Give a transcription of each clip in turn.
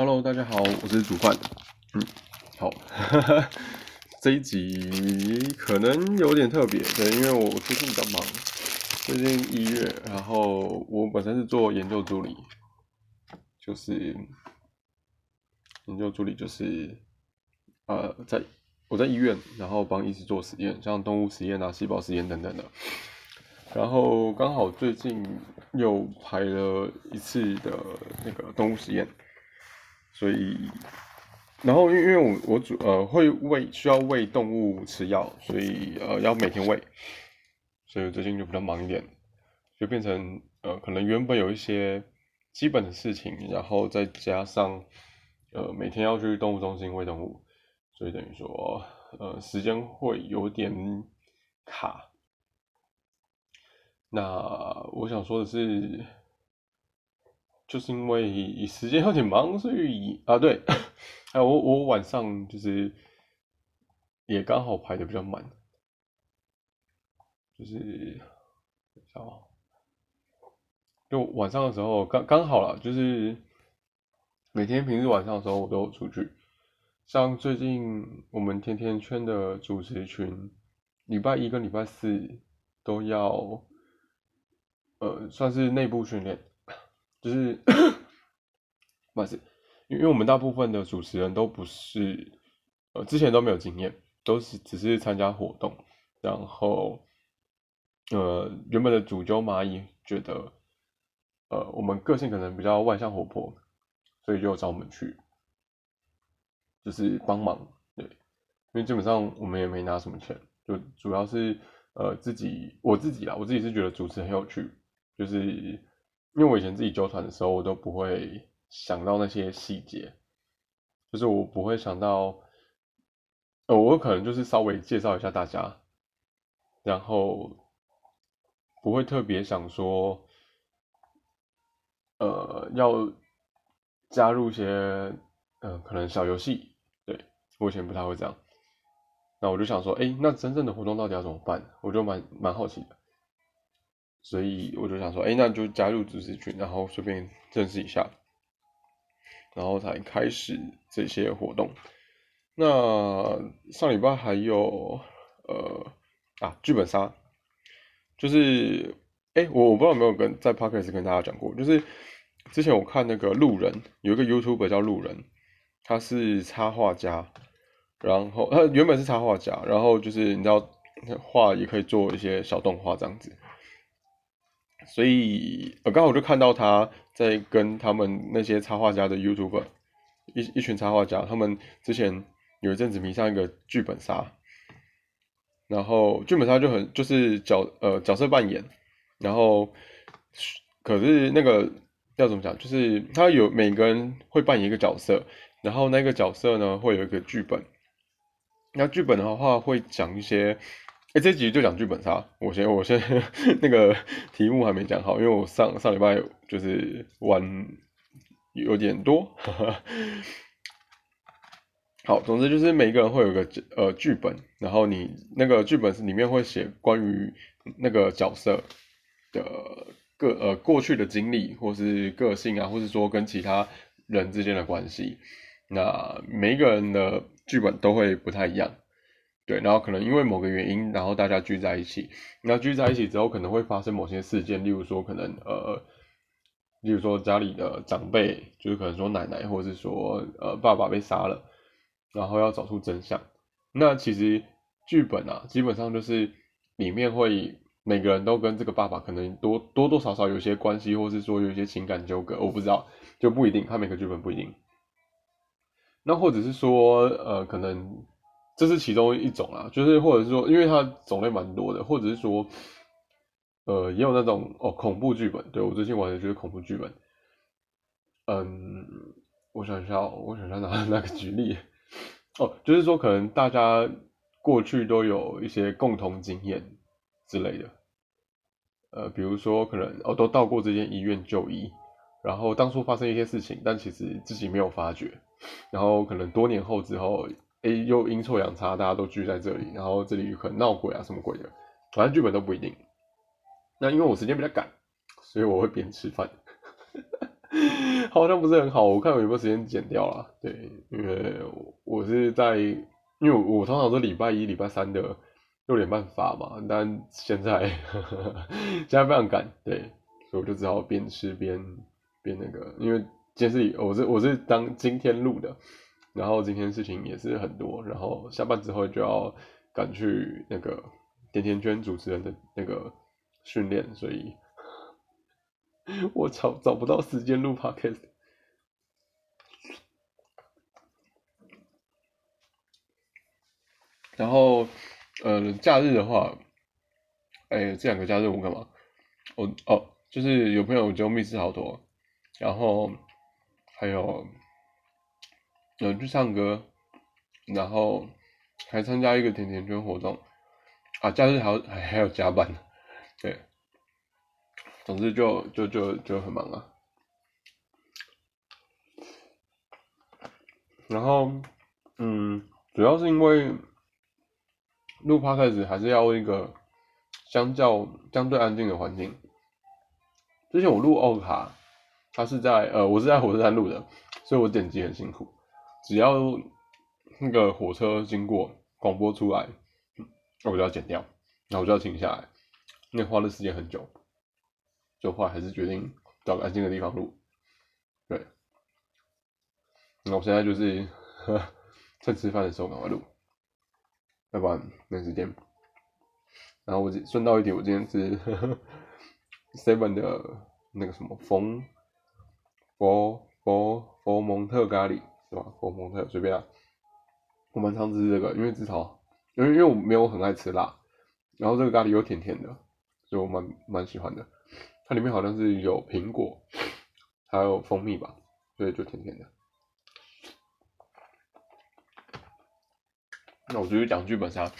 Hello，大家好，我是煮饭。嗯，好，这一集可能有点特别，对，因为我最近比较忙，最近一月，然后我本身是做研究助理，就是研究助理，就是呃，在我在医院，然后帮医师做实验，像动物实验啊、细胞实验等等的。然后刚好最近又排了一次的那个动物实验，所以，然后因为因为我我主呃会喂需要喂动物吃药，所以呃要每天喂，所以最近就比较忙一点，就变成呃可能原本有一些基本的事情，然后再加上呃每天要去动物中心喂动物，所以等于说呃时间会有点卡。那我想说的是，就是因为时间有点忙，所以啊对，哎 我我晚上就是也刚好排的比较满，就是哦，就晚上的时候刚刚好了，就是每天平日晚上的时候我都出去，像最近我们甜甜圈的主持群，礼拜一跟礼拜四都要。呃，算是内部训练，就是，不好意思，因为我们大部分的主持人都不是，呃，之前都没有经验，都是只是参加活动，然后，呃，原本的主揪蚂蚁觉得，呃，我们个性可能比较外向活泼，所以就找我们去，就是帮忙，对，因为基本上我们也没拿什么钱，就主要是，呃，自己我自己啦，我自己是觉得主持很有趣。就是因为我以前自己纠团的时候，我都不会想到那些细节，就是我不会想到，呃，我可能就是稍微介绍一下大家，然后不会特别想说，呃，要加入一些，嗯，可能小游戏，对我以前不太会这样，那我就想说，哎，那真正的活动到底要怎么办？我就蛮蛮好奇的。所以我就想说，哎，那就加入知识群，然后顺便认识一下，然后才开始这些活动。那上礼拜还有呃啊剧本杀，就是哎我我不知道有没有跟在 podcast 跟大家讲过，就是之前我看那个路人有一个 YouTuber 叫路人，他是插画家，然后他原本是插画家，然后就是你知道画也可以做一些小动画这样子。所以，我刚好就看到他在跟他们那些插画家的 YouTube，一一群插画家，他们之前有一阵子迷上一个剧本杀，然后剧本杀就很就是角呃角色扮演，然后可是那个要怎么讲，就是他有每个人会扮演一个角色，然后那个角色呢会有一个剧本，那剧本的话会讲一些。哎，这集就讲剧本杀。我先，我先 那个题目还没讲好，因为我上上礼拜就是玩有点多。好，总之就是每个人会有个呃剧本，然后你那个剧本是里面会写关于那个角色的个呃过去的经历，或是个性啊，或是说跟其他人之间的关系。那每一个人的剧本都会不太一样。对，然后可能因为某个原因，然后大家聚在一起，那聚在一起之后，可能会发生某些事件，例如说可能呃，例如说家里的长辈，就是可能说奶奶，或者是说呃爸爸被杀了，然后要找出真相。那其实剧本啊，基本上就是里面会每个人都跟这个爸爸可能多多多少少有些关系，或是说有一些情感纠葛，我不知道，就不一定，他每个剧本不一定。那或者是说呃可能。这是其中一种啊，就是或者是说，因为它种类蛮多的，或者是说，呃，也有那种哦恐怖剧本。对我最近玩的就是恐怖剧本。嗯，我想一下，我想一下拿那 个举例？哦，就是说可能大家过去都有一些共同经验之类的。呃，比如说可能哦都到过这间医院就医，然后当初发生一些事情，但其实自己没有发觉，然后可能多年后之后。哎，又阴错阳差，大家都聚在这里，然后这里可能闹鬼啊，什么鬼的，反正剧本都不一定。那因为我时间比较赶，所以我会边吃饭。好像不是很好，我看我有没有时间剪掉了。对，因为我是在，因为我通常是礼拜一、礼拜三的六点半发嘛，但现在 现在非常赶，对，所以我就只好边吃边边那个，因为今天是我是我是当今天录的，然后今天事情也是很多，然后下班之后就要赶去那个甜甜圈主持人的那个训练，所以。我找找不到时间录 podcast，然后，呃，假日的话，哎，这两个假日我干嘛？我哦，就是有朋友就密室好多，然后还有，嗯，去唱歌，然后还参加一个甜甜圈活动，啊，假日还要还还要加班，对。总之就就就就很忙啊，然后嗯，主要是因为录 podcast 还是要一个相较相对安静的环境。之前我录奥卡，它是在呃我是在火车站录的，所以我剪辑很辛苦。只要那个火车经过广播出来，那我就要剪掉，然后我就要停下来，那花的时间很久。就话还是决定找个安静的地方录，对。那我现在就是呵 趁吃饭的时候赶快录，要不然没时间。然后我顺道一提，我今天吃 seven 的那个什么佛佛佛佛蒙特咖喱是吧？佛蒙特随便啊。我蛮常吃这个，因为至少因为因为我没有很爱吃辣，然后这个咖喱又甜甜的，所以我蛮蛮喜欢的。它里面好像是有苹果，还有蜂蜜吧，所以就甜甜的。那我继续讲剧本杀，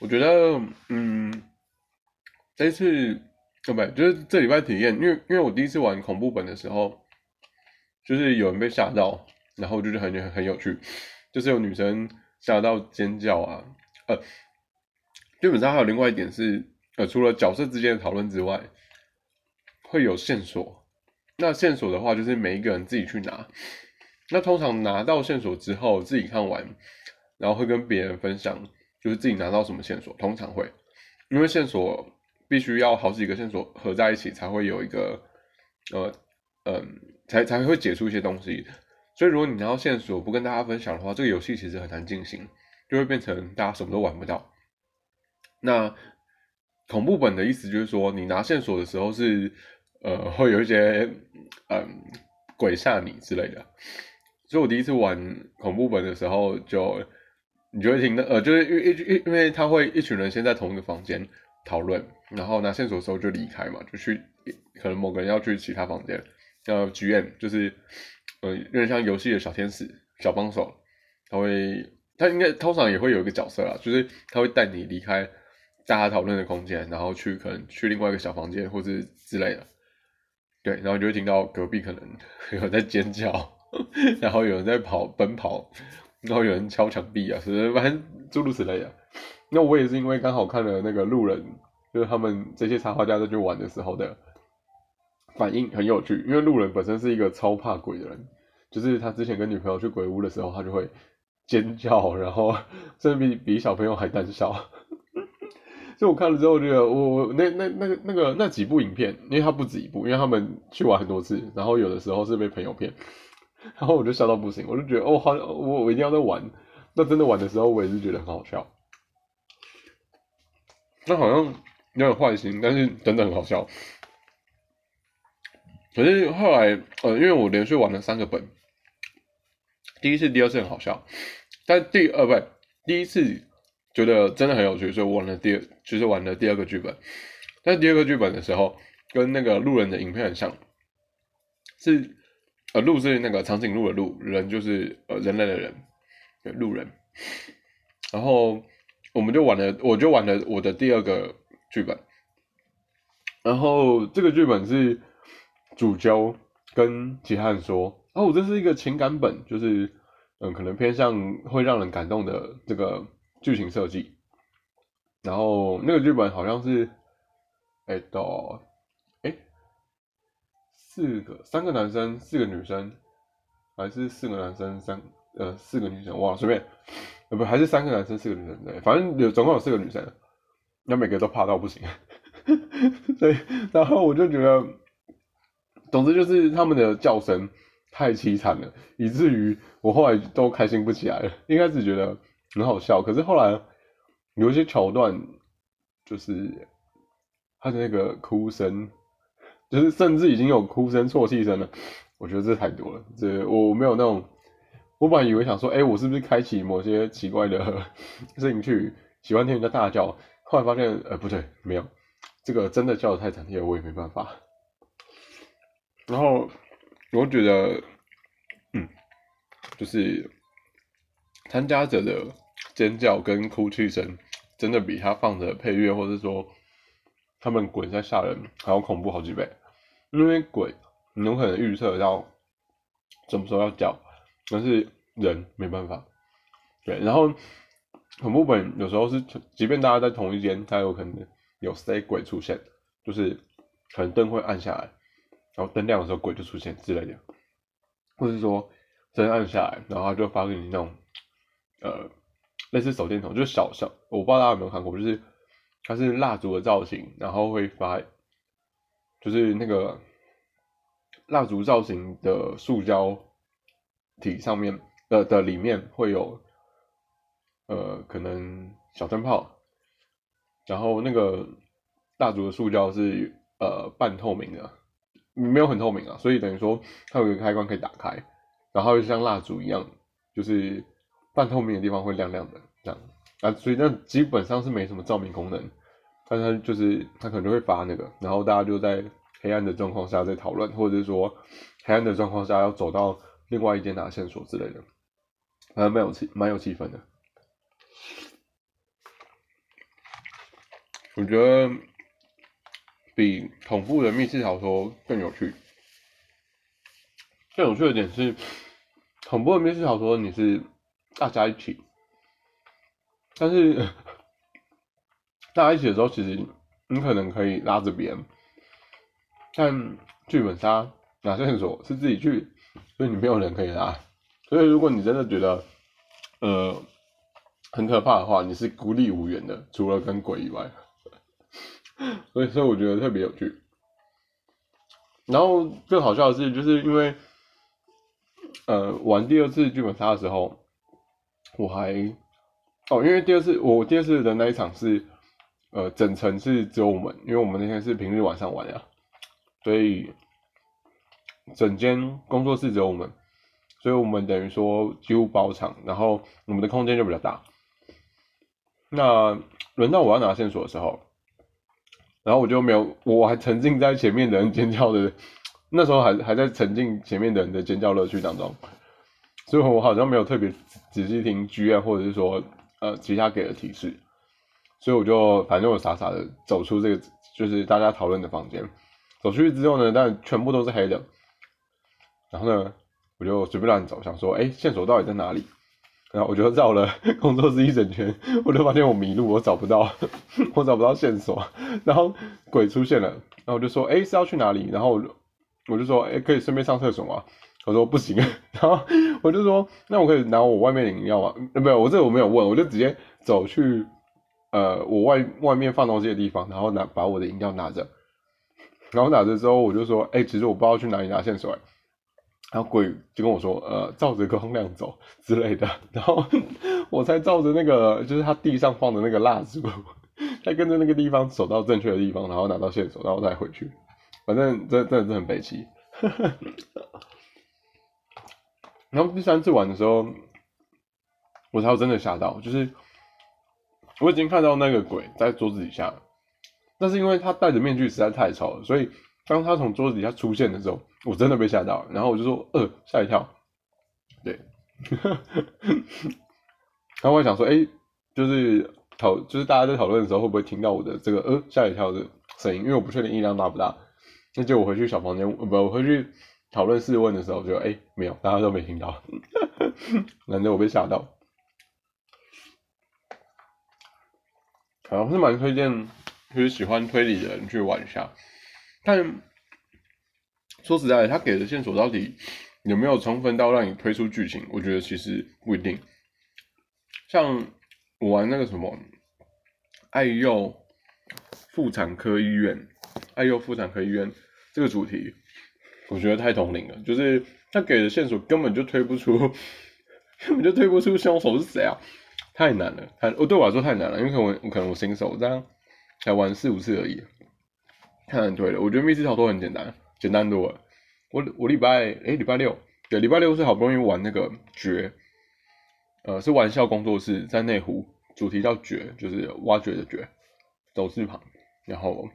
我觉得，嗯，这次，对不？就是这礼拜体验，因为因为我第一次玩恐怖本的时候，就是有人被吓到，然后就是很很有趣，就是有女生吓到尖叫啊，呃，基本上还有另外一点是，呃，除了角色之间的讨论之外。会有线索，那线索的话就是每一个人自己去拿。那通常拿到线索之后，自己看完，然后会跟别人分享，就是自己拿到什么线索。通常会，因为线索必须要好几个线索合在一起，才会有一个，呃，嗯，才才会解出一些东西。所以如果你拿到线索不跟大家分享的话，这个游戏其实很难进行，就会变成大家什么都玩不到。那恐怖本的意思就是说，你拿线索的时候是。呃，会有一些嗯鬼吓你之类的，所以我第一次玩恐怖本的时候，就你就会听到，呃，就是因为因因为他会一群人先在同一个房间讨论，然后拿线索的时候就离开嘛，就去可能某个人要去其他房间，呃，GM 就是呃有点像游戏的小天使、小帮手，他会他应该通常也会有一个角色啊，就是他会带你离开大家讨论的空间，然后去可能去另外一个小房间或者之类的。对，然后就会听到隔壁可能 有人在尖叫，然后有人在跑奔跑，然后有人敲墙壁啊，是反正诸如此类的。那我也是因为刚好看了那个路人，就是他们这些插画家在去玩的时候的反应很有趣，因为路人本身是一个超怕鬼的人，就是他之前跟女朋友去鬼屋的时候，他就会尖叫，然后 甚至比比小朋友还胆小。就我看了之后，觉得我我那那那个那个那几部影片，因为他不止一部，因为他们去玩很多次，然后有的时候是被朋友骗，然后我就笑到不行，我就觉得哦好，我我一定要在玩，那真的玩的时候，我也是觉得很好笑，那好像有点坏心，但是真的很好笑。可是后来呃，因为我连续玩了三个本，第一次、第二次很好笑，但第二不第一次。觉得真的很有趣，所以我玩了第二，就是玩了第二个剧本。但第二个剧本的时候，跟那个路人的影片很像，是呃路是那个长颈鹿的鹿，人就是呃人类的人，路人。然后我们就玩了，我就玩了我的第二个剧本。然后这个剧本是主角跟其他人说：“哦，这是一个情感本，就是嗯，可能偏向会让人感动的这个。”剧情设计，然后那个剧本好像是，哎到，哎四个三个男生四个女生，还是四个男生三呃四个女生，哇随便，呃不还是三个男生四个女生对，反正有总共有四个女生，那每个都怕到不行，所以然后我就觉得，总之就是他们的叫声太凄惨了，以至于我后来都开心不起来了。一开始觉得很好笑，可是后来有一些桥段，就是他的那个哭声。就是甚至已经有哭声、啜泣声了，我觉得这太多了。这我没有那种，我本来以为想说，哎，我是不是开启某些奇怪的 事情去喜欢听人家大叫？后来发现，呃，不对，没有，这个真的叫的太惨烈，我也没办法。然后我觉得，嗯，就是参加者的尖叫跟哭泣声，真的比他放的配乐，或者说他们滚在吓人还要恐怖好几倍。因为鬼，你有可能预测到什么时候要叫，但是人没办法。对，然后恐怖本有时候是，即便大家在同一间，它有可能有 stay 鬼出现，就是可能灯会暗下来，然后灯亮的时候鬼就出现之类的，或者是说灯暗下来，然后它就发给你那种呃类似手电筒，就是小小，我不知道大家有没有看过，就是它是蜡烛的造型，然后会发。就是那个蜡烛造型的塑胶体上面的的里面会有呃可能小灯泡，然后那个蜡烛的塑胶是呃半透明的，没有很透明啊，所以等于说它有一个开关可以打开，然后就像蜡烛一样，就是半透明的地方会亮亮的这样啊，所以那基本上是没什么照明功能。但它就是他可能就会发那个，然后大家就在黑暗的状况下在讨论，或者是说黑暗的状况下要走到另外一间拿线索之类的，还蛮有气蛮有气氛的。我觉得比恐怖的密室小说更有趣。更有趣的点是，恐怖的密室小说你是大家一起，但是。大家一起的时候，其实你可能可以拉着别人，但剧本杀拿线索是自己去，所以你没有人可以拉。所以如果你真的觉得呃很可怕的话，你是孤立无援的，除了跟鬼以外。所以所以我觉得特别有趣。然后更好笑的是，就是因为呃玩第二次剧本杀的时候，我还哦，因为第二次我第二次的那一场是。呃，整层是只有我们，因为我们那天是平日晚上玩呀，所以整间工作室只有我们，所以我们等于说几乎包场，然后我们的空间就比较大。那轮到我要拿线索的时候，然后我就没有，我还沉浸在前面的人尖叫的，那时候还还在沉浸前面的人的尖叫乐趣当中，所以我好像没有特别仔细听剧院或者是说呃其他给的提示。所以我就反正我傻傻的走出这个就是大家讨论的房间，走出去之后呢，但全部都是黑的。然后呢，我就随便乱走，想说，哎，线索到底在哪里？然后我就绕了 工作室一整圈，我就发现我迷路，我找不到，我找不到线索。然后鬼出现了，然后我就说，哎，是要去哪里？然后我就我就说，哎，可以顺便上厕所吗？我说不行。然后我就说，那我可以拿我外面的饮料吗？没有，我这我没有问，我就直接走去。呃，我外外面放东西的地方，然后拿把我的饮料拿着，然后拿着之后，我就说，哎，其实我不知道去哪里拿线索，然后鬼就跟我说，呃，照着光亮走之类的，然后我才照着那个，就是他地上放的那个蜡烛，再跟着那个地方走到正确的地方，然后拿到线索，然后再回去，反正真真的是很悲戚。然后第三次玩的时候，我才真的吓到，就是。我已经看到那个鬼在桌子底下，但是因为他戴着面具实在太丑了，所以当他从桌子底下出现的时候，我真的被吓到，然后我就说呃吓一跳，对，然后我想说哎，就是讨就是大家在讨论的时候会不会听到我的这个呃吓一跳的声音，因为我不确定音量大不大，那就我回去小房间不我回去讨论试问的时候就哎没有大家都没听到，难得我被吓到。我是蛮推荐，就是喜欢推理的人去玩一下。但说实在的，他给的线索到底有没有充分到让你推出剧情？我觉得其实不一定。像我玩那个什么爱幼妇产科医院，爱幼妇产科医院这个主题，我觉得太同龄了，就是他给的线索根本就推不出，根本就推不出凶手是谁啊！太难了，太我对我来说太难了，因为可能我可能我新手，这样才玩四五次而已，太难推了。我觉得密室逃脱很简单，简单多了。我我礼拜诶礼拜六对礼拜六是好不容易玩那个绝，呃是玩笑工作室在内湖，主题叫绝，就是挖掘的掘，走字旁。然后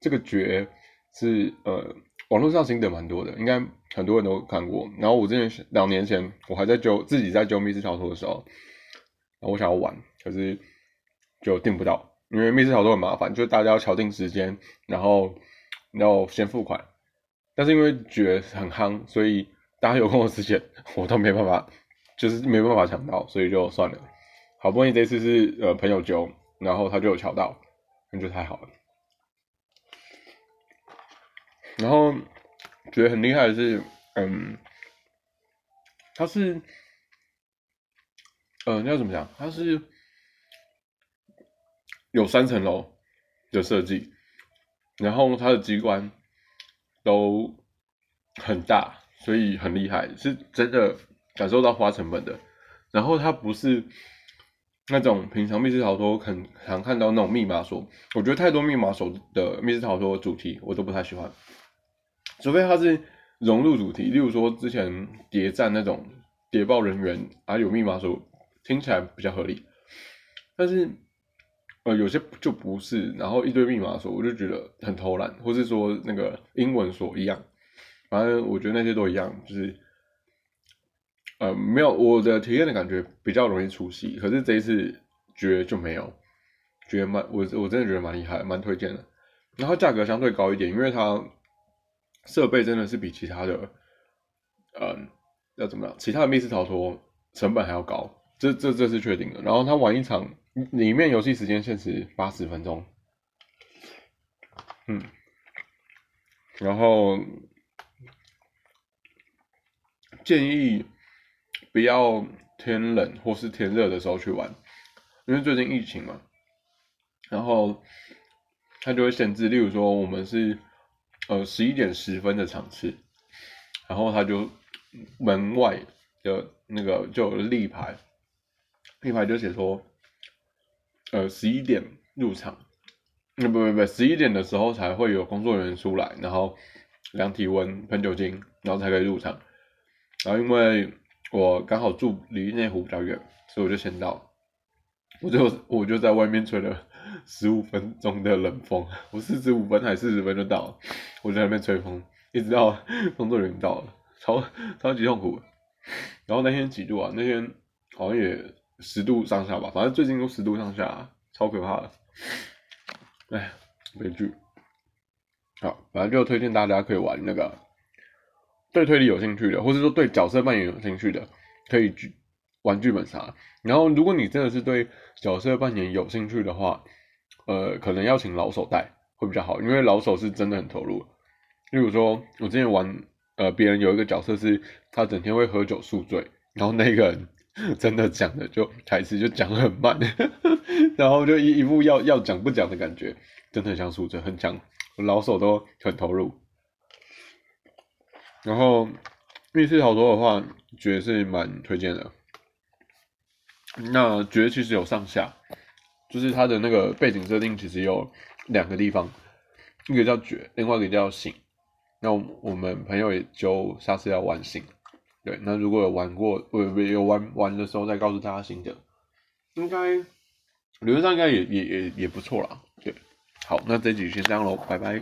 这个绝是呃网络上心得蛮多的，应该很多人都看过。然后我之前两年前我还在揪自己在揪密室逃脱的时候。我想要玩，可是就订不到，因为密室逃脱很麻烦，就是大家要敲定时间，然后要先付款。但是因为觉得很夯，所以大家有空的时间我都没办法，就是没办法抢到，所以就算了。好不容易这次是呃朋友揪，然后他就有抢到，那就太好了。然后觉得很厉害的是，嗯，他是。呃，那要怎么讲？他是有三层楼的设计，然后它的机关都很大，所以很厉害，是真的感受到花成本的。然后它不是那种平常密室逃脱很常看到那种密码锁，我觉得太多密码锁的密室逃脱主题我都不太喜欢，除非它是融入主题，例如说之前谍战那种谍报人员啊有密码锁。听起来比较合理，但是呃有些就不是，然后一堆密码锁，我就觉得很偷懒，或是说那个英文锁一样，反正我觉得那些都一样，就是呃没有我的体验的感觉比较容易出戏，可是这一次觉得就没有，觉得蛮我我真的觉得蛮厉害，蛮推荐的，然后价格相对高一点，因为它设备真的是比其他的，嗯要怎么样，其他的密室逃脱成本还要高。这这这是确定的，然后他玩一场，里面游戏时间限时八十分钟，嗯，然后建议不要天冷或是天热的时候去玩，因为最近疫情嘛，然后他就会限制，例如说我们是呃十一点十分的场次，然后他就门外的那个就有立牌。立牌就写说，呃，十一点入场，那不不不，十一点的时候才会有工作人员出来，然后量体温、喷酒精，然后才可以入场。然后因为我刚好住离内湖比较远，所以我就先到，我就我就在外面吹了十五分钟的冷风，我四十五分还四十分就到了，我在那边吹风，一直到工作人员到了，超超级痛苦。然后那天几度啊？那天好像也。十度上下吧，反正最近都十度上下，超可怕的。哎，悲剧。好，反正就推荐大家可以玩那个，对推理有兴趣的，或者说对角色扮演有兴趣的，可以剧玩剧本杀。然后，如果你真的是对角色扮演有兴趣的话，呃，可能要请老手带会比较好，因为老手是真的很投入。例如说，我之前玩，呃，别人有一个角色是，他整天会喝酒宿醉，然后那个人。真的讲的就台词就讲很慢，然后就一一副要要讲不讲的感觉，真的很像宿醉，很强，老手都很投入。然后密室逃脱的话，觉得是蛮推荐的。那觉得其实有上下，就是它的那个背景设定其实有两个地方，一个叫绝，另外一个叫醒。那我们朋友也就下次要玩醒。对，那如果有玩过，不不有玩玩的时候再告诉大家心得，应该理论上应该也也也也不错啦。对，好，那这集先这样喽，拜拜。